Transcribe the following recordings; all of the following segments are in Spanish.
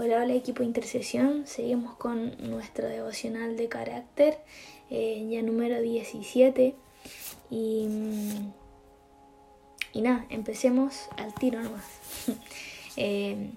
Hola, hola equipo Intercesión, seguimos con nuestro devocional de carácter, eh, ya número 17. Y, y nada, empecemos al tiro nomás. eh,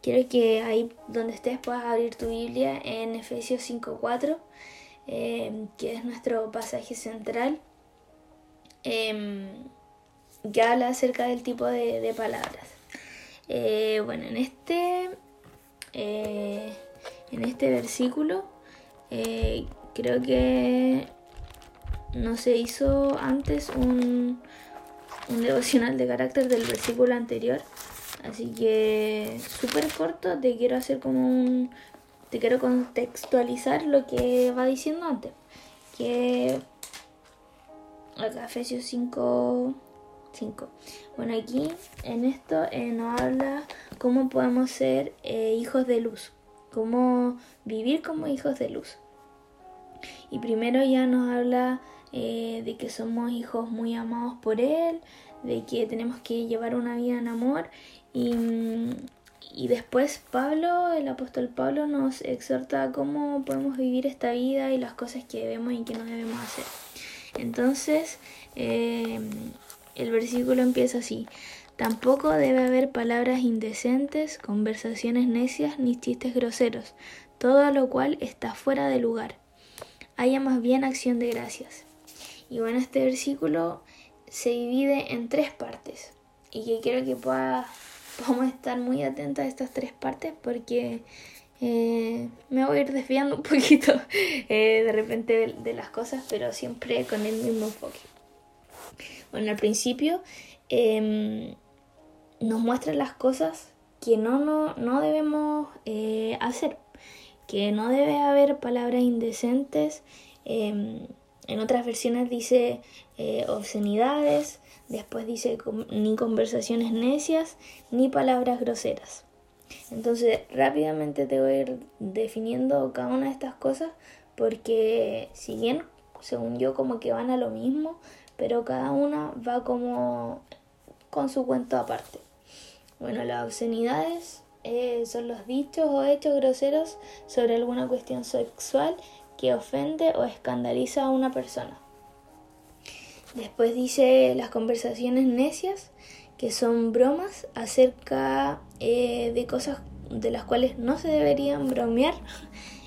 quiero que ahí donde estés puedas abrir tu Biblia en Efesios 5.4, eh, que es nuestro pasaje central, eh, que habla acerca del tipo de, de palabras. Eh, bueno, en este eh, en este versículo eh, creo que no se hizo antes un, un devocional de carácter del versículo anterior. Así que súper corto, te quiero hacer como un... Te quiero contextualizar lo que va diciendo antes. Que acá Efesios 5, 5. Bueno, aquí en esto eh, nos habla cómo podemos ser eh, hijos de luz, cómo vivir como hijos de luz. Y primero ya nos habla eh, de que somos hijos muy amados por Él, de que tenemos que llevar una vida en amor y, y después Pablo, el apóstol Pablo, nos exhorta a cómo podemos vivir esta vida y las cosas que debemos y que no debemos hacer. Entonces, eh, el versículo empieza así. Tampoco debe haber palabras indecentes, conversaciones necias ni chistes groseros, todo lo cual está fuera de lugar. Haya más bien acción de gracias. Y bueno, este versículo se divide en tres partes y que quiero que pueda, podamos estar muy atentas a estas tres partes porque eh, me voy a ir desviando un poquito eh, de repente de, de las cosas, pero siempre con el mismo enfoque. Bueno, al principio eh, nos muestra las cosas que no, no, no debemos eh, hacer, que no debe haber palabras indecentes. Eh, en otras versiones dice eh, obscenidades, después dice ni conversaciones necias, ni palabras groseras. Entonces rápidamente te voy a ir definiendo cada una de estas cosas porque si bien según yo como que van a lo mismo, pero cada una va como con su cuento aparte. Bueno, las obscenidades eh, son los dichos o hechos groseros sobre alguna cuestión sexual que ofende o escandaliza a una persona. Después dice las conversaciones necias, que son bromas acerca eh, de cosas de las cuales no se deberían bromear.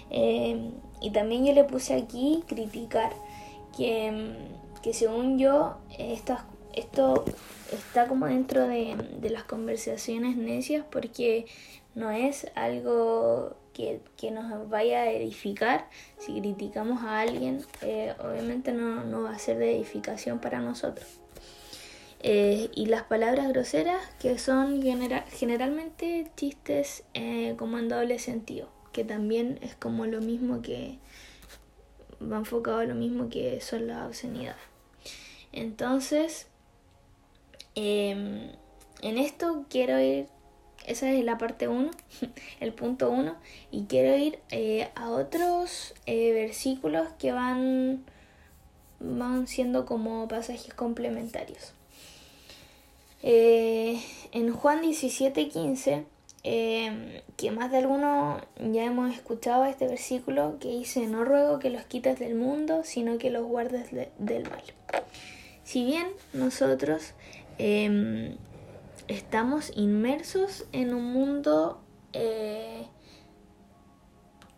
Eh, y también yo le puse aquí criticar, que, que según yo esto está como dentro de, las conversaciones necias porque no es algo que, que, nos vaya a edificar. Si criticamos a alguien, eh, obviamente no, no, va a ser de edificación para nosotros. Eh, y las palabras groseras, que son genera generalmente chistes eh, como en doble sentido, que también es como lo mismo que va enfocado a lo mismo que son las obscenidades. Entonces, eh, en esto quiero ir, esa es la parte 1, el punto 1, y quiero ir eh, a otros eh, versículos que van, van siendo como pasajes complementarios. Eh, en Juan 17, 15, que más de alguno ya hemos escuchado este versículo que dice, no ruego que los quites del mundo, sino que los guardes de, del mal. Si bien nosotros eh, estamos inmersos en un mundo eh,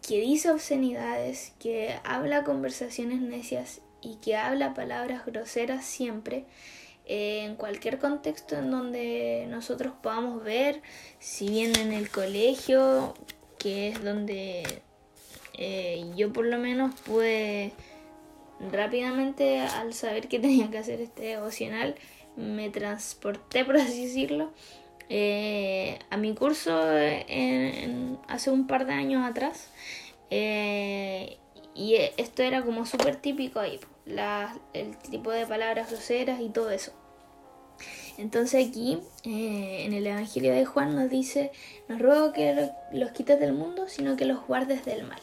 que dice obscenidades, que habla conversaciones necias y que habla palabras groseras siempre, eh, en cualquier contexto en donde nosotros podamos ver, si bien en el colegio, que es donde eh, yo por lo menos pude rápidamente al saber que tenía que hacer este devocional me transporté por así decirlo eh, a mi curso hace un par de años atrás eh, y esto era como súper típico ahí la, el tipo de palabras groseras y todo eso. Entonces aquí eh, en el Evangelio de Juan nos dice no ruego que lo, los quites del mundo sino que los guardes del mal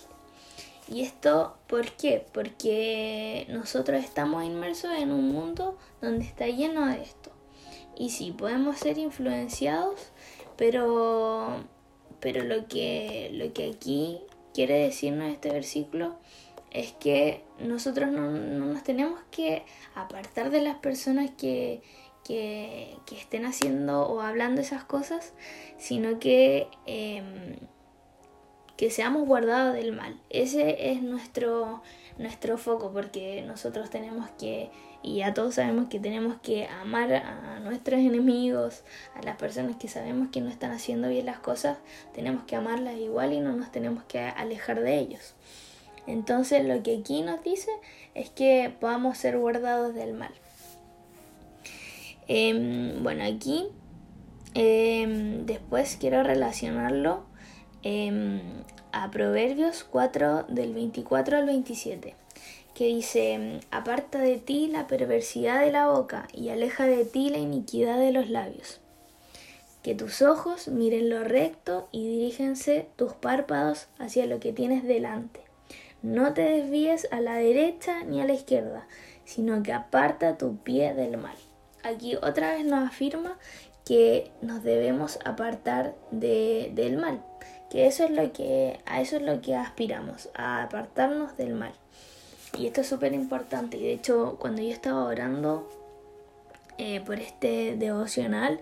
¿Y esto por qué? Porque nosotros estamos inmersos en un mundo donde está lleno de esto. Y sí, podemos ser influenciados, pero, pero lo que, lo que aquí quiere decirnos este versículo es que nosotros no, nos tenemos que apartar de las personas que, que, estén haciendo o hablando esas cosas, sino que, em, que seamos guardados del mal. Ese es nuestro, nuestro foco, porque nosotros tenemos que, y ya todos sabemos que tenemos que amar a nuestros enemigos, a las personas que sabemos que no están haciendo bien las cosas, tenemos que amarlas igual y no nos tenemos que alejar de ellos. Entonces lo que aquí nos dice es que podamos ser guardados del mal. Em, bueno, aquí em, después quiero relacionarlo em, a Proverbios 4 del 24 al 27, que dice, aparta de ti la perversidad de la boca y aleja de ti la iniquidad de los labios. Que tus ojos miren lo recto y dirígense tus párpados hacia lo que tienes delante. No te desvíes a la derecha ni a la izquierda, sino que aparta tu pie del mal. Aquí otra vez nos afirma que nos debemos apartar del mal, que eso es lo que a eso es lo que aspiramos, a apartarnos del mal. Y esto es súper importante. Y de hecho, cuando yo estaba orando eh, por este devocional,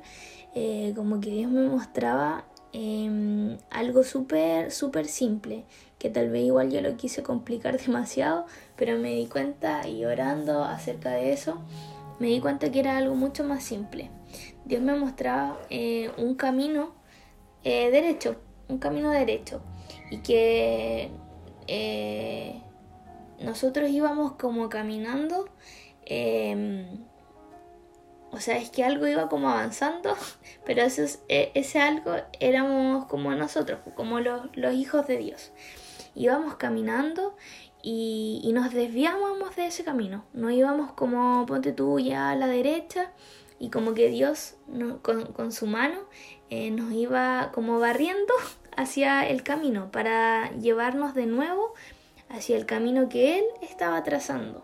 eh, como que Dios me mostraba em, algo súper, súper simple, que tal vez igual yo lo quise complicar demasiado, pero me di cuenta y orando acerca de eso, me di cuenta que era algo mucho más simple. Dios me mostraba eh, un camino eh, derecho, un camino derecho, y que eh, nosotros íbamos como caminando, em, o sea, es que algo iba como avanzando, pero ese algo éramos como nosotros, como los, los hijos de Dios íbamos caminando y, nos desviábamos de ese camino. No íbamos como ponte tú ya a la derecha y como que Dios con, su mano eh, nos iba como barriendo hacia el camino para llevarnos de nuevo hacia el camino que Él estaba trazando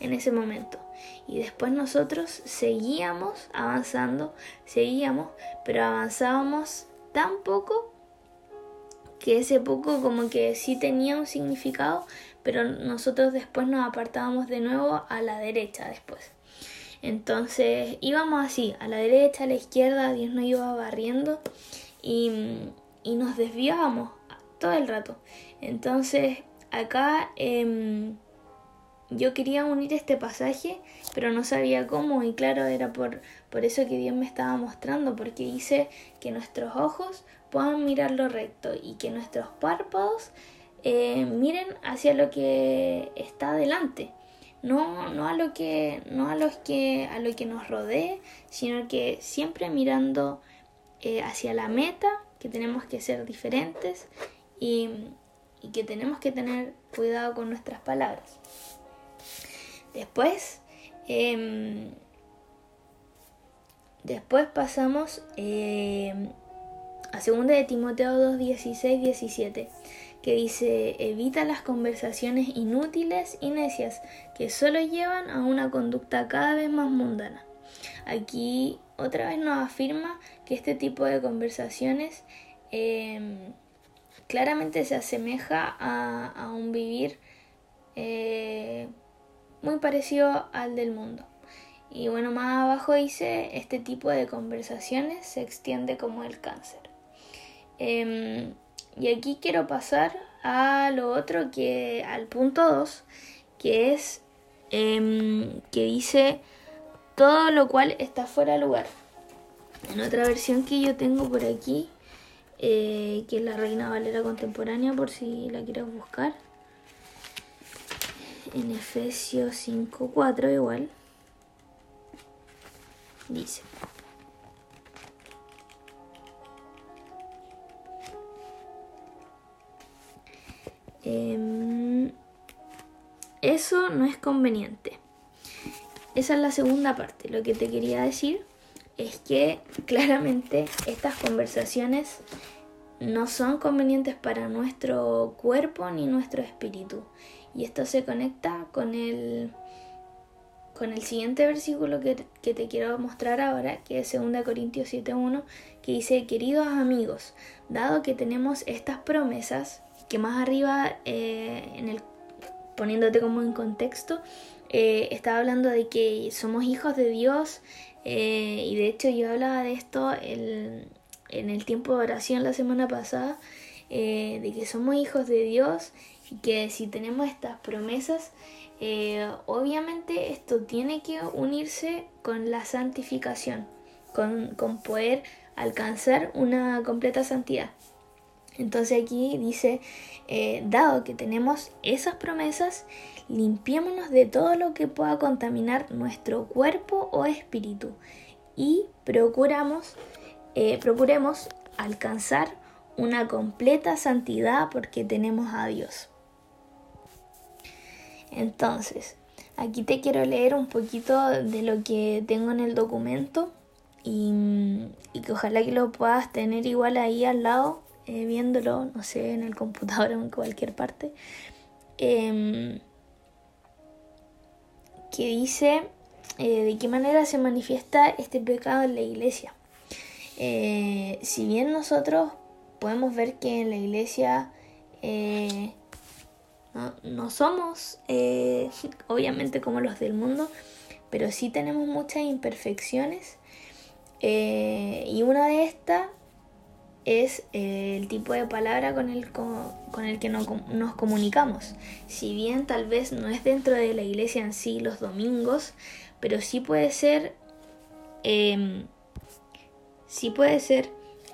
en ese momento. Y después nosotros seguíamos avanzando, seguíamos, pero avanzábamos tan poco que ese poco como que sí tenía un significado, pero nosotros después nos apartábamos de nuevo a la derecha después. Entonces íbamos así, a la derecha, a la izquierda, Dios nos iba barriendo y, nos desviábamos todo el rato. Entonces acá em, yo quería unir este pasaje, pero no sabía cómo y claro, era por, por eso que Dios me estaba mostrando, porque dice que nuestros ojos puedan mirar lo recto y que nuestros párpados eh, miren hacia lo que está adelante. No, no a lo que no a los que a lo que nos rodee sino que siempre mirando eh, hacia la meta que tenemos que ser diferentes y, que tenemos que tener cuidado con nuestras palabras. Después em, después pasamos em, a 2 de Timoteo 2, 16, 17, que dice, evita las conversaciones inútiles y necias que solo llevan a una conducta cada vez más mundana. Aquí otra vez nos afirma que este tipo de conversaciones em, claramente se asemeja a, un vivir eh, muy parecido al del mundo. Y bueno, más abajo dice, este tipo de conversaciones se extiende como el cáncer. Em, y aquí quiero pasar a lo otro que, al punto 2, que es em, que dice todo lo cual está fuera de lugar. En otra versión que yo tengo por aquí, eh, que es la Reina Valera Contemporánea, por si la quieres buscar. En Efesios 5.4 igual. Dice. Em, eso no es conveniente. Esa es la segunda parte. Lo que te quería decir es que claramente estas conversaciones no son convenientes para nuestro cuerpo ni nuestro espíritu. Y esto se conecta con el con el siguiente versículo que, te quiero mostrar ahora, que es 2 Corintios 7.1, que dice, queridos amigos, dado que tenemos estas promesas, que más arriba, eh, en el, poniéndote como en contexto, eh, estaba hablando de que somos hijos de Dios, eh, y de hecho yo hablaba de esto en el tiempo de oración la semana pasada, de que somos hijos de Dios y que si tenemos estas promesas, eh, obviamente esto tiene que unirse con la santificación, con, poder alcanzar una completa santidad. Entonces aquí dice, eh, dado que tenemos esas promesas, limpiémonos de todo lo que pueda contaminar nuestro cuerpo o espíritu y procuramos, eh, procuremos alcanzar una completa santidad porque tenemos a Dios. Entonces, aquí te quiero leer un poquito de lo que tengo en el documento y, que ojalá que lo puedas tener igual ahí al lado, eh, viéndolo, no sé, en el computador en cualquier parte. Em, que dice eh, de qué manera se manifiesta este pecado en la iglesia. Eh, si bien nosotros podemos ver que en la iglesia no, somos eh, obviamente como los del mundo, pero sí tenemos muchas imperfecciones. Y una de estas es eh, el tipo de palabra con el, con, el que nos, comunicamos. Si bien tal vez no es dentro de la iglesia en sí los domingos, pero sí puede ser, em, sí puede ser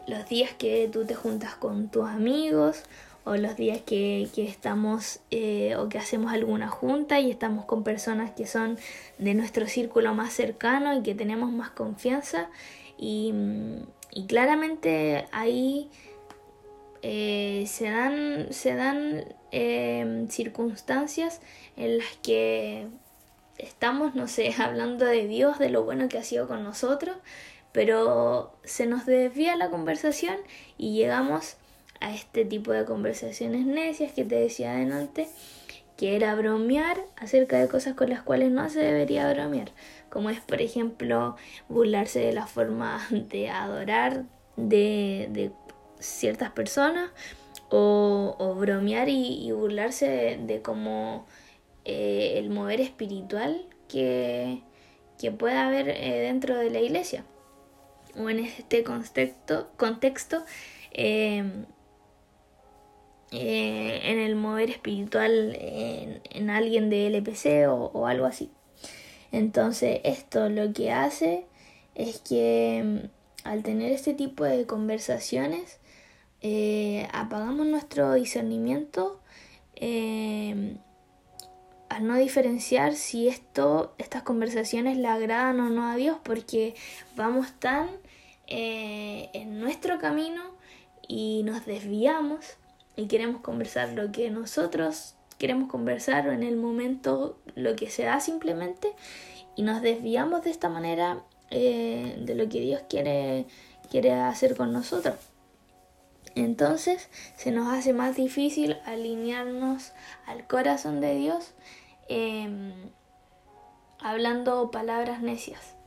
los días que tú te juntas con tus amigos o los días que, estamos eh, o que hacemos alguna junta y estamos con personas que son de nuestro círculo más cercano y que tenemos más confianza y, claramente ahí eh, se dan, se dan em, circunstancias en las que estamos, no sé, hablando de Dios, de lo bueno que ha sido con nosotros, pero se nos desvía la conversación y llegamos a este tipo de conversaciones necias que te decía adelante, que era bromear acerca de cosas con las cuales no se debería bromear, como es por ejemplo burlarse de la forma de adorar de, ciertas personas o, bromear y, burlarse de, como eh, el mover espiritual que, que puede haber eh, dentro de la iglesia. O en este contexto, contexto eh, eh, en el mover espiritual en, alguien de LPC o, algo así. Entonces esto lo que hace es que mm, al tener este tipo de conversaciones eh, apagamos nuestro discernimiento eh, al no diferenciar si esto, estas conversaciones le agradan o no a Dios porque vamos tan en nuestro camino y nos desviamos y queremos conversar lo que nosotros queremos conversar o en el momento lo que se da simplemente y nos desviamos de esta manera eh, de lo que Dios quiere, quiere hacer con nosotros. Entonces se nos hace más difícil alinearnos al corazón de Dios em, hablando palabras necias.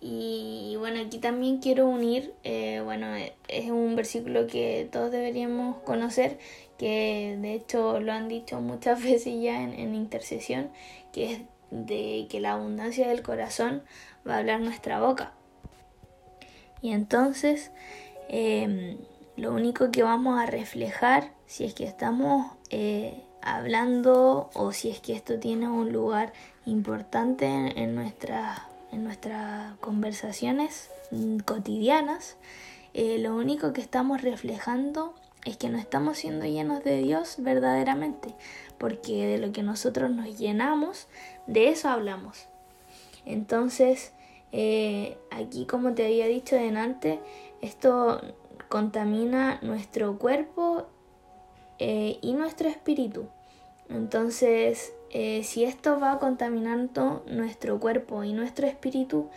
Y, bueno, aquí también quiero unir, eh, bueno, es un versículo que todos deberíamos conocer, que de hecho lo han dicho muchas veces ya en, intercesión, que es de que la abundancia del corazón va a hablar nuestra boca. Y entonces, em, lo único que vamos a reflejar, si es que estamos eh, hablando o si es que esto tiene un lugar importante en, en nuestra en nuestras conversaciones cotidianas, eh, lo único que estamos reflejando es que no estamos siendo llenos de Dios verdaderamente, porque de lo que nosotros nos llenamos, de eso hablamos. Entonces, eh, aquí como te había dicho delante, esto contamina nuestro cuerpo eh, y nuestro espíritu. Entonces, eh, si esto va contaminando nuestro cuerpo y nuestro espíritu,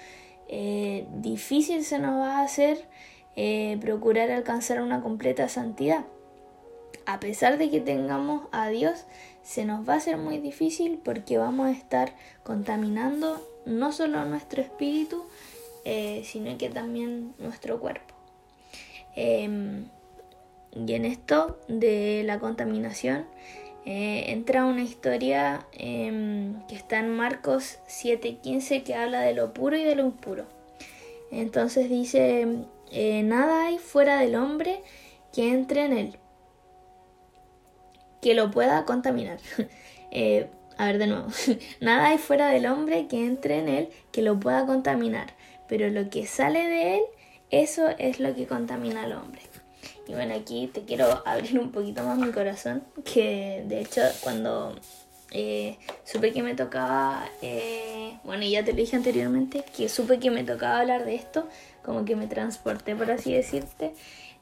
eh, difícil se nos va a hacer eh, procurar alcanzar una completa santidad. a pesar de que tengamos a Dios, se nos va a hacer muy difícil porque vamos a estar contaminando no solo nuestro espíritu, sino que también nuestro cuerpo. Em, y en esto de la contaminación eh, entra una historia em, que está en Marcos 7:15 que habla de lo puro y de lo impuro. Entonces dice, eh, nada hay fuera del hombre que entre en él, que lo pueda contaminar. a ver de nuevo, nada hay fuera del hombre que entre en él que lo pueda contaminar, pero lo que sale de él, eso es lo que contamina al hombre. Y bueno, aquí te quiero abrir un poquito más mi corazón, que de hecho cuando eh, supe que me tocaba, eh, bueno, ya te lo dije anteriormente, que supe que me tocaba hablar de esto, como que me transporté, por así decirte,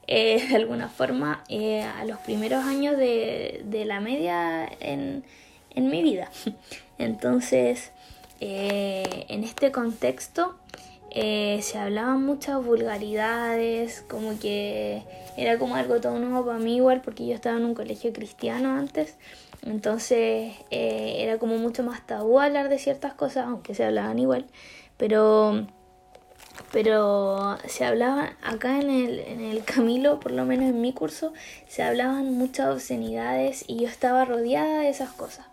eh, de alguna forma, a los primeros años de, de la media en, en, mi vida. Entonces, en este contexto, eh, se hablaban muchas vulgaridades, como que era como algo todo nuevo para mí igual, porque yo estaba en un colegio cristiano antes, entonces eh, era como mucho más tabú hablar de ciertas cosas, aunque se hablaban igual, pero pero se hablaba acá en el, en el Camilo, por lo menos en mi curso, se hablaban muchas obscenidades y yo estaba rodeada de esas cosas.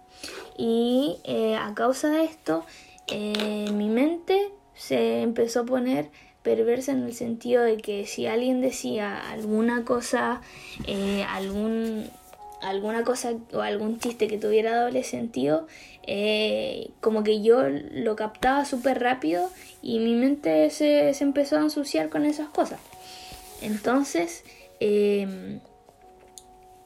Y eh, a causa de esto, mi mente se empezó a poner perversa en el sentido de que si alguien decía alguna cosa, eh, algún, alguna cosa o algún chiste que tuviera doble sentido, eh, como que yo lo captaba súper rápido y mi mente se, se, empezó a ensuciar con esas cosas. Entonces, eh,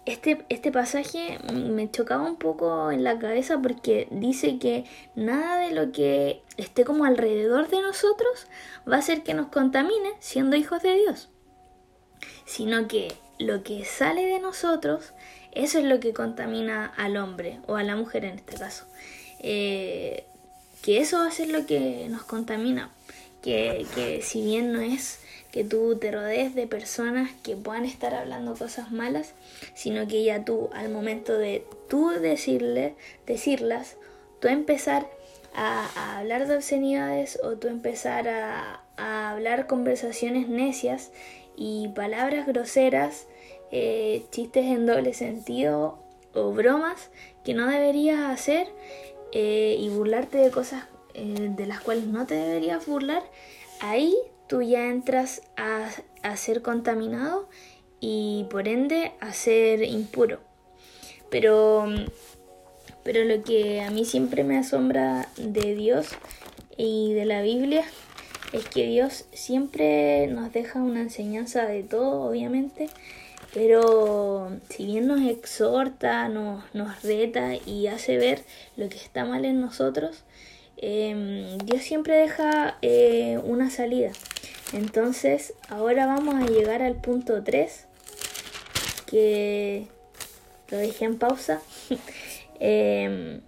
este, este pasaje me chocaba un poco en la cabeza porque dice que nada de lo que esté como alrededor de nosotros va a hacer que nos contamine siendo hijos de Dios, sino que lo que sale de nosotros, eso es lo que contamina al hombre o a la mujer en este caso. Eh, que eso va a ser lo que nos contamina, que, que si bien no es que tú te rodees de personas que puedan estar hablando cosas malas, sino que ya tú al momento de tú decirle, decirlas, tú empezar a, hablar de obscenidades o tú empezar a, hablar conversaciones necias y palabras groseras, eh, chistes en doble sentido o bromas que no deberías hacer eh, y burlarte de cosas eh, de las cuales no te deberías burlar, ahí tú ya entras a, ser contaminado y por ende a ser impuro. Pero, pero lo que a mí siempre me asombra de Dios y de la Biblia es que Dios siempre nos deja una enseñanza de todo, obviamente, pero si bien nos exhorta, nos, nos reta y hace ver lo que está mal en nosotros, Em, Dios siempre deja eh, una salida. Entonces, ahora vamos a llegar al punto 3, que lo dejé en pausa. Em,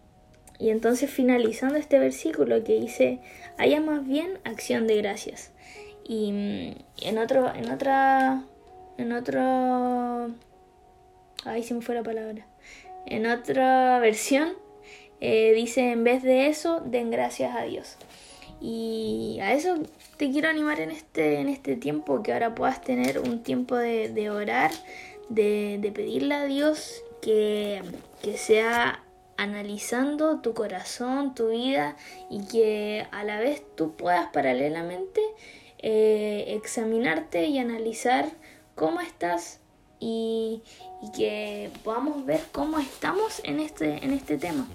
y entonces finalizando este versículo que dice, haya más bien acción de gracias. Y mm, en otro, en otra, en otro, ahí se me fue la palabra. En otra versión eh, dice en vez de eso, den gracias a Dios. Y a eso te quiero animar en este, en este tiempo, que ahora puedas tener un tiempo de, orar, de, pedirle a Dios que, sea analizando tu corazón, tu vida y que a la vez tú puedas paralelamente eh, examinarte y analizar cómo estás y, y, que podamos ver cómo estamos en este, en este tema.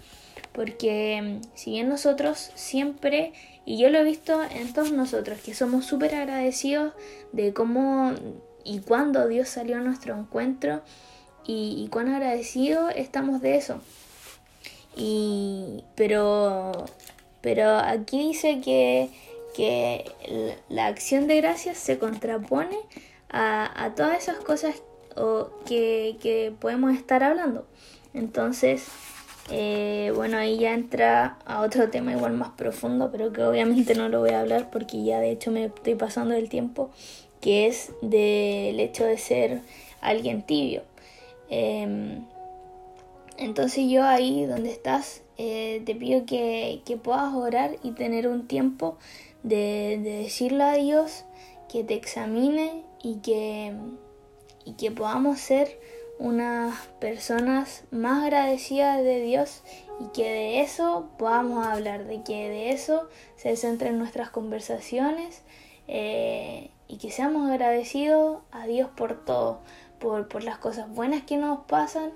Porque si bien nosotros siempre, y yo lo he visto en todos nosotros, que somos súper agradecidos de cómo y cuándo Dios salió a nuestro encuentro y, cuán agradecidos estamos de eso. Y, pero, pero aquí dice que, que la acción de gracias se contrapone a, a todas esas cosas o que, que podemos estar hablando. Entonces, eh, bueno, ahí ya entra a otro tema igual más profundo, pero que obviamente no lo voy a hablar porque ya de hecho me estoy pasando el tiempo, que es del hecho de ser alguien tibio. Em, entonces yo ahí donde estás, eh, te pido que, puedas orar y tener un tiempo de, decirle a Dios que te examine y que, y que podamos ser unas personas más agradecidas de Dios y que de eso podamos hablar, de que de eso se centren nuestras conversaciones eh, y que seamos agradecidos a Dios por todo, por, por las cosas buenas que nos pasan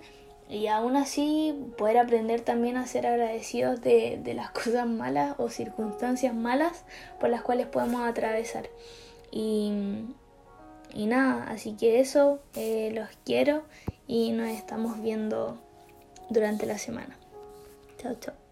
y aún así poder aprender también a ser agradecidos de, las cosas malas o circunstancias malas por las cuales podemos atravesar. Y, y nada, así que eso, eh, los quiero y nos estamos viendo durante la semana. Chao, chao.